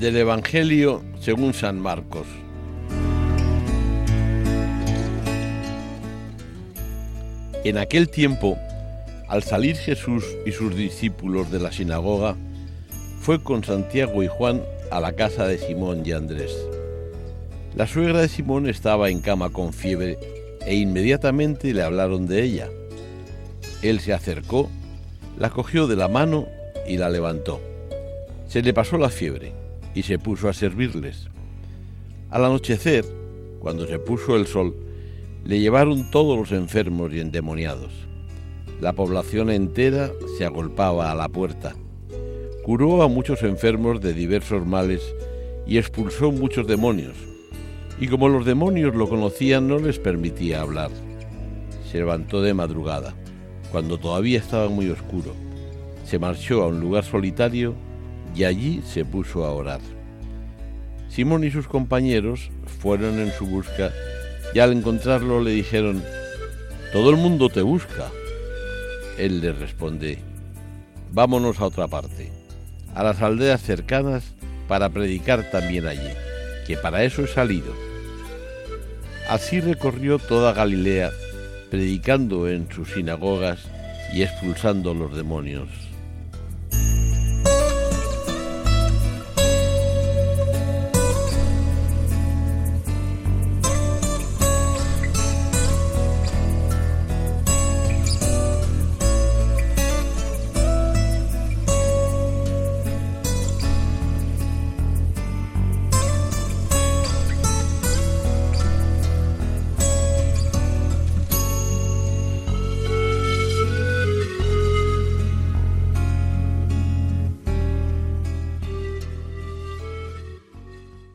Del Evangelio según San Marcos. En aquel tiempo, al salir Jesús y sus discípulos de la sinagoga, fue con Santiago y Juan a la casa de Simón y Andrés. La suegra de Simón estaba en cama con fiebre e inmediatamente le hablaron de ella. Él se acercó, la cogió de la mano y la levantó. Se le pasó la fiebre y se puso a servirles. Al anochecer, cuando se puso el sol, le llevaron todos los enfermos y endemoniados. La población entera se agolpaba a la puerta. Curó a muchos enfermos de diversos males y expulsó muchos demonios. Y como los demonios lo conocían, no les permitía hablar. Se levantó de madrugada, cuando todavía estaba muy oscuro. Se marchó a un lugar solitario y allí se puso a orar. Simón y sus compañeros fueron en su busca y al encontrarlo le dijeron, Todo el mundo te busca. Él les responde, Vámonos a otra parte, a las aldeas cercanas para predicar también allí, que para eso he salido. Así recorrió toda Galilea, predicando en sus sinagogas y expulsando los demonios.